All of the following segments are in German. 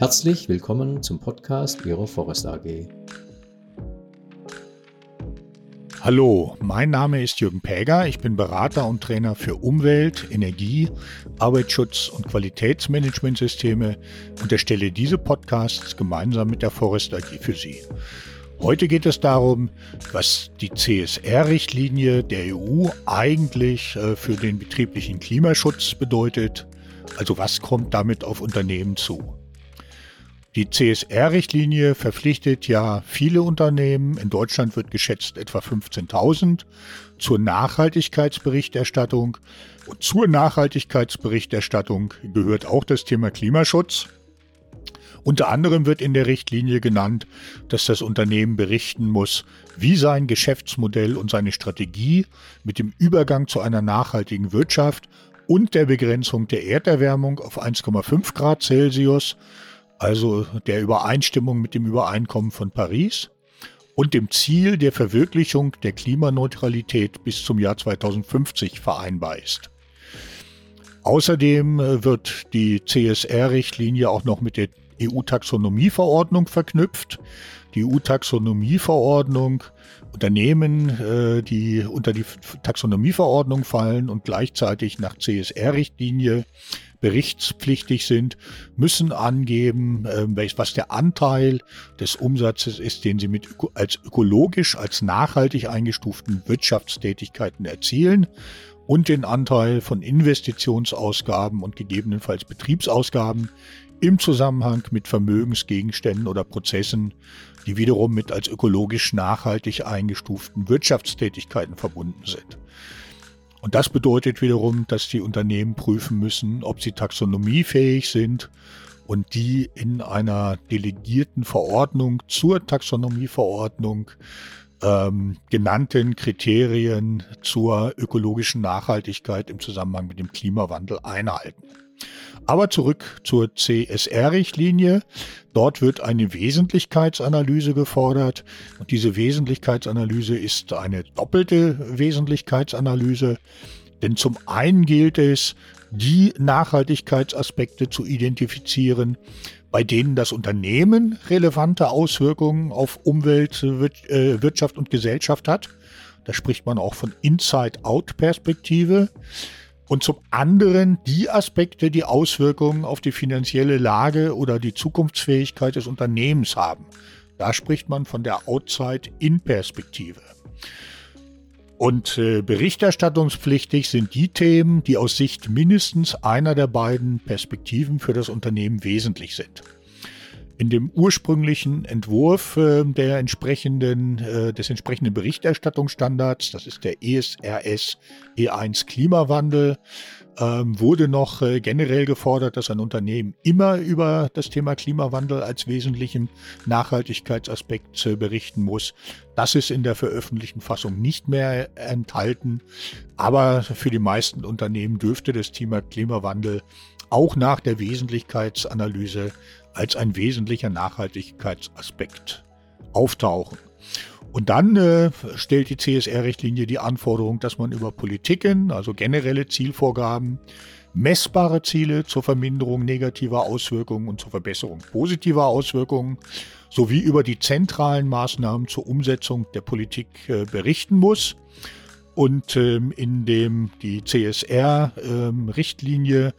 Herzlich willkommen zum Podcast Ihrer Forest AG. Hallo, mein Name ist Jürgen Päger. Ich bin Berater und Trainer für Umwelt, Energie, Arbeitsschutz und Qualitätsmanagementsysteme und erstelle diese Podcasts gemeinsam mit der Forest AG für Sie. Heute geht es darum, was die CSR-Richtlinie der EU eigentlich äh, für den betrieblichen Klimaschutz bedeutet. Also was kommt damit auf Unternehmen zu? Die CSR-Richtlinie verpflichtet ja viele Unternehmen, in Deutschland wird geschätzt etwa 15.000, zur Nachhaltigkeitsberichterstattung. Und zur Nachhaltigkeitsberichterstattung gehört auch das Thema Klimaschutz. Unter anderem wird in der Richtlinie genannt, dass das Unternehmen berichten muss, wie sein Geschäftsmodell und seine Strategie mit dem Übergang zu einer nachhaltigen Wirtschaft und der Begrenzung der Erderwärmung auf 1,5 Grad Celsius also der Übereinstimmung mit dem Übereinkommen von Paris und dem Ziel der Verwirklichung der Klimaneutralität bis zum Jahr 2050 vereinbar ist. Außerdem äh, wird die CSR-Richtlinie auch noch mit der EU-Taxonomieverordnung verknüpft. Die EU-Taxonomieverordnung Unternehmen, äh, die unter die Taxonomieverordnung fallen und gleichzeitig nach CSR-Richtlinie berichtspflichtig sind, müssen angeben, ähm, was der Anteil des Umsatzes ist, den sie mit als ökologisch, als nachhaltig eingestuften Wirtschaftstätigkeiten erzielen und den Anteil von Investitionsausgaben und gegebenenfalls Betriebsausgaben im Zusammenhang mit Vermögensgegenständen oder Prozessen, die wiederum mit als ökologisch nachhaltig eingestuften Wirtschaftstätigkeiten verbunden sind. Und das bedeutet wiederum, dass die Unternehmen prüfen müssen, ob sie taxonomiefähig sind und die in einer delegierten Verordnung zur Taxonomieverordnung ähm, genannten Kriterien zur ökologischen Nachhaltigkeit im Zusammenhang mit dem Klimawandel einhalten. Aber zurück zur CSR-Richtlinie. Dort wird eine Wesentlichkeitsanalyse gefordert. Und diese Wesentlichkeitsanalyse ist eine doppelte Wesentlichkeitsanalyse. Denn zum einen gilt es, die Nachhaltigkeitsaspekte zu identifizieren, bei denen das Unternehmen relevante Auswirkungen auf Umwelt, äh, Wirtschaft und Gesellschaft hat. Da spricht man auch von Inside-Out-Perspektive und zum anderen die Aspekte, die Auswirkungen auf die finanzielle Lage oder die Zukunftsfähigkeit des Unternehmens haben. Da spricht man von der Outside-In-Perspektive. Und äh, berichterstattungspflichtig sind die Themen, die aus Sicht mindestens einer der beiden Perspektiven für das Unternehmen wesentlich sind in dem ursprünglichen Entwurf äh, der entsprechenden, äh, des entsprechenden Berichterstattungsstandards, das ist der ESRS E1 Klimawandel, ähm, wurde noch äh, generell gefordert, dass ein Unternehmen immer über das Thema Klimawandel als wesentlichen Nachhaltigkeitsaspekt äh, berichten muss. Das ist in der veröffentlichten Fassung nicht mehr enthalten, aber für die meisten Unternehmen dürfte das Thema Klimawandel auch nach der Wesentlichkeitsanalyse als ein wesentlicher Nachhaltigkeitsaspekt auftauchen. Und dann äh, stellt die CSR-Richtlinie die Anforderung, dass man über Politiken, also generelle Zielvorgaben, messbare Ziele zur Verminderung negativer Auswirkungen und zur Verbesserung positiver Auswirkungen sowie über die zentralen Maßnahmen zur Umsetzung der Politik äh, berichten muss. Und ähm, in dem die CSR-Richtlinie ähm,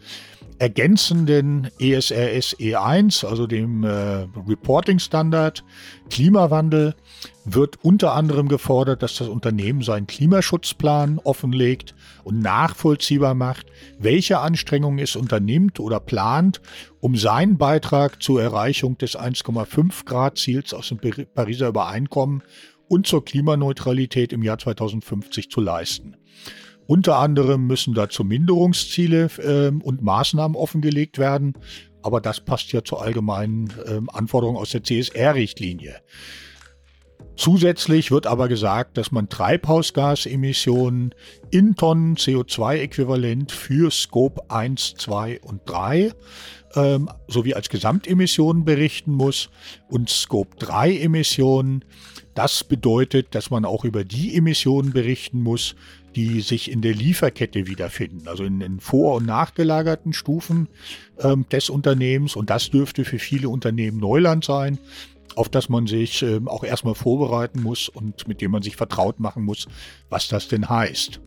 ergänzenden ESRS E1, also dem äh, Reporting Standard Klimawandel, wird unter anderem gefordert, dass das Unternehmen seinen Klimaschutzplan offenlegt und nachvollziehbar macht, welche Anstrengungen es unternimmt oder plant, um seinen Beitrag zur Erreichung des 1,5 Grad Ziels aus dem Pariser Übereinkommen und zur Klimaneutralität im Jahr 2050 zu leisten. Unter anderem müssen dazu Minderungsziele äh, und Maßnahmen offengelegt werden, aber das passt ja zur allgemeinen äh, Anforderung aus der CSR-Richtlinie. Zusätzlich wird aber gesagt, dass man Treibhausgasemissionen in Tonnen CO2-Äquivalent für Scope 1, 2 und 3 ähm, sowie als Gesamtemissionen berichten muss und Scope 3 Emissionen. Das bedeutet, dass man auch über die Emissionen berichten muss, die sich in der Lieferkette wiederfinden, also in den vor- und nachgelagerten Stufen ähm, des Unternehmens. Und das dürfte für viele Unternehmen Neuland sein, auf das man sich ähm, auch erstmal vorbereiten muss und mit dem man sich vertraut machen muss, was das denn heißt.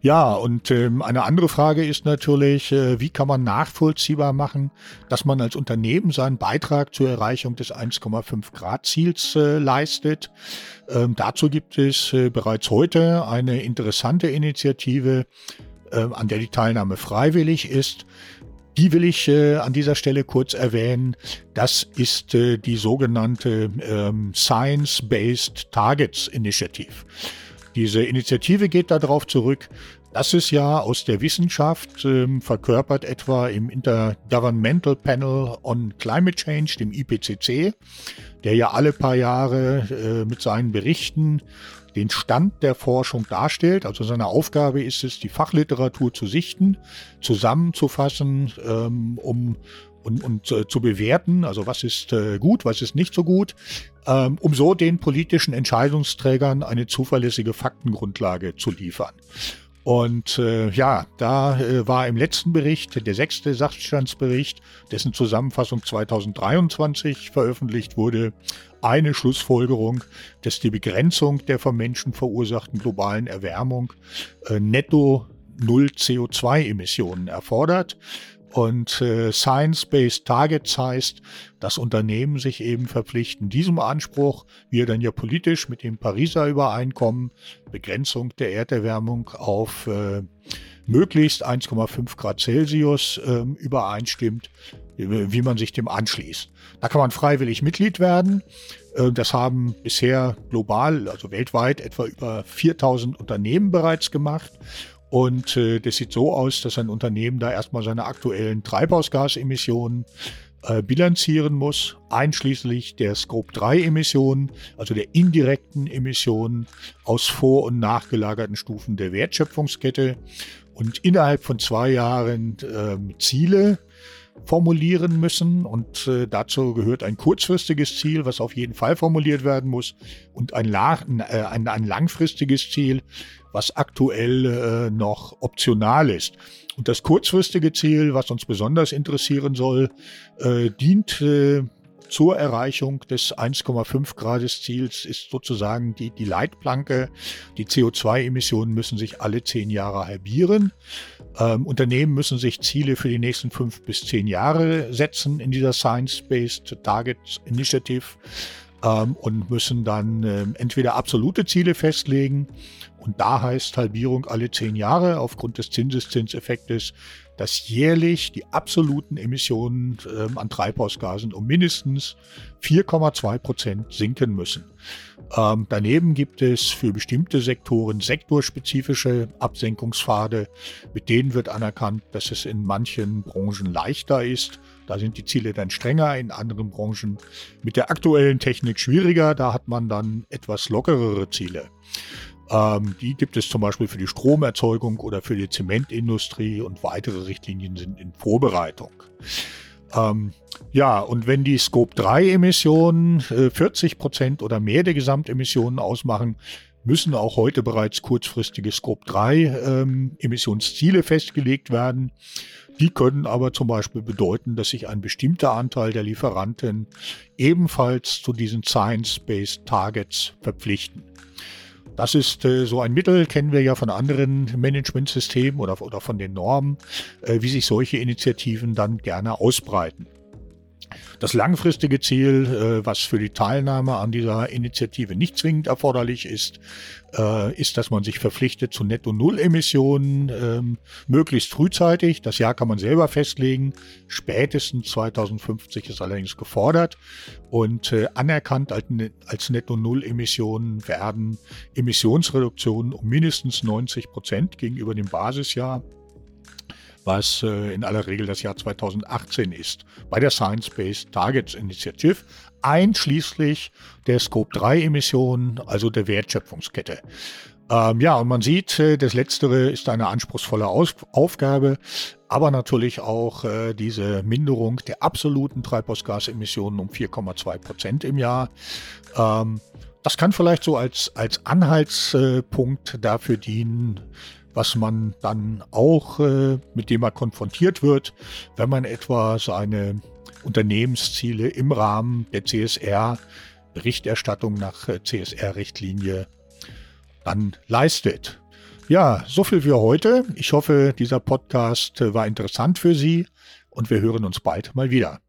Ja, und ähm, eine andere Frage ist natürlich, äh, wie kann man nachvollziehbar machen, dass man als Unternehmen seinen Beitrag zur Erreichung des 1,5 Grad Ziels äh, leistet. Ähm, dazu gibt es äh, bereits heute eine interessante Initiative, äh, an der die Teilnahme freiwillig ist. Die will ich äh, an dieser Stelle kurz erwähnen. Das ist äh, die sogenannte ähm, Science-Based Targets Initiative. Diese Initiative geht darauf zurück, dass es ja aus der Wissenschaft ähm, verkörpert etwa im Intergovernmental Panel on Climate Change, dem IPCC, der ja alle paar Jahre äh, mit seinen Berichten den Stand der Forschung darstellt. Also seine Aufgabe ist es, die Fachliteratur zu sichten, zusammenzufassen, ähm, um und, und äh, zu bewerten, also was ist äh, gut, was ist nicht so gut, ähm, um so den politischen Entscheidungsträgern eine zuverlässige Faktengrundlage zu liefern. Und äh, ja, da äh, war im letzten Bericht, der sechste Sachstandsbericht, dessen Zusammenfassung 2023 veröffentlicht wurde, eine Schlussfolgerung, dass die Begrenzung der vom Menschen verursachten globalen Erwärmung äh, netto Null CO2-Emissionen erfordert. Und äh, Science-Based Targets heißt, dass Unternehmen sich eben verpflichten, diesem Anspruch, wie er dann ja politisch mit dem Pariser Übereinkommen, Begrenzung der Erderwärmung auf äh, möglichst 1,5 Grad Celsius äh, übereinstimmt, wie man sich dem anschließt. Da kann man freiwillig Mitglied werden. Äh, das haben bisher global, also weltweit, etwa über 4000 Unternehmen bereits gemacht. Und äh, das sieht so aus, dass ein Unternehmen da erstmal seine aktuellen Treibhausgasemissionen äh, bilanzieren muss, einschließlich der Scope 3 Emissionen, also der indirekten Emissionen aus vor- und nachgelagerten Stufen der Wertschöpfungskette. Und innerhalb von zwei Jahren äh, Ziele formulieren müssen. Und äh, dazu gehört ein kurzfristiges Ziel, was auf jeden Fall formuliert werden muss, und ein, äh, ein, ein langfristiges Ziel, was aktuell äh, noch optional ist. Und das kurzfristige Ziel, was uns besonders interessieren soll, äh, dient äh, zur Erreichung des 1,5 Grades Ziels ist sozusagen die, die Leitplanke. Die CO2-Emissionen müssen sich alle zehn Jahre halbieren. Ähm, Unternehmen müssen sich Ziele für die nächsten fünf bis zehn Jahre setzen in dieser Science-Based Target Initiative ähm, und müssen dann äh, entweder absolute Ziele festlegen und da heißt Halbierung alle zehn Jahre aufgrund des Zinseszinseffektes, dass jährlich die absoluten Emissionen äh, an Treibhausgasen um mindestens 4,2 Prozent sinken müssen. Ähm, daneben gibt es für bestimmte Sektoren sektorspezifische Absenkungspfade. Mit denen wird anerkannt, dass es in manchen Branchen leichter ist. Da sind die Ziele dann strenger, in anderen Branchen mit der aktuellen Technik schwieriger. Da hat man dann etwas lockerere Ziele. Ähm, die gibt es zum Beispiel für die Stromerzeugung oder für die Zementindustrie und weitere Richtlinien sind in Vorbereitung. Ähm, ja, und wenn die Scope 3 Emissionen äh, 40 Prozent oder mehr der Gesamtemissionen ausmachen, müssen auch heute bereits kurzfristige Scope 3 ähm, festgelegt werden. Die können aber zum Beispiel bedeuten, dass sich ein bestimmter Anteil der Lieferanten ebenfalls zu diesen Science-Based Targets verpflichten. Das ist äh, so ein Mittel, kennen wir ja von anderen Managementsystemen oder, oder von den Normen, äh, wie sich solche Initiativen dann gerne ausbreiten. Das langfristige Ziel, äh, was für die Teilnahme an dieser Initiative nicht zwingend erforderlich ist, äh, ist, dass man sich verpflichtet zu Netto-Null-Emissionen, ähm, möglichst frühzeitig. Das Jahr kann man selber festlegen. Spätestens 2050 ist allerdings gefordert. Und äh, anerkannt als, als Netto-Null-Emissionen werden Emissionsreduktionen um mindestens 90 Prozent gegenüber dem Basisjahr was äh, in aller Regel das Jahr 2018 ist, bei der Science-Based Targets Initiative, einschließlich der Scope-3-Emissionen, also der Wertschöpfungskette. Ähm, ja, und man sieht, äh, das Letztere ist eine anspruchsvolle Aus Aufgabe. aber natürlich auch äh, diese Minderung der absoluten Treibhausgasemissionen um 4,2 Prozent im Jahr. Ähm, das kann vielleicht so als, als Anhaltspunkt dafür dienen, was man dann auch, äh, mit dem man konfrontiert wird, wenn man etwa seine Unternehmensziele im Rahmen der CSR, Berichterstattung nach äh, CSR-Richtlinie, dann leistet. Ja, so viel für heute. Ich hoffe, dieser Podcast äh, war interessant für Sie und wir hören uns bald mal wieder.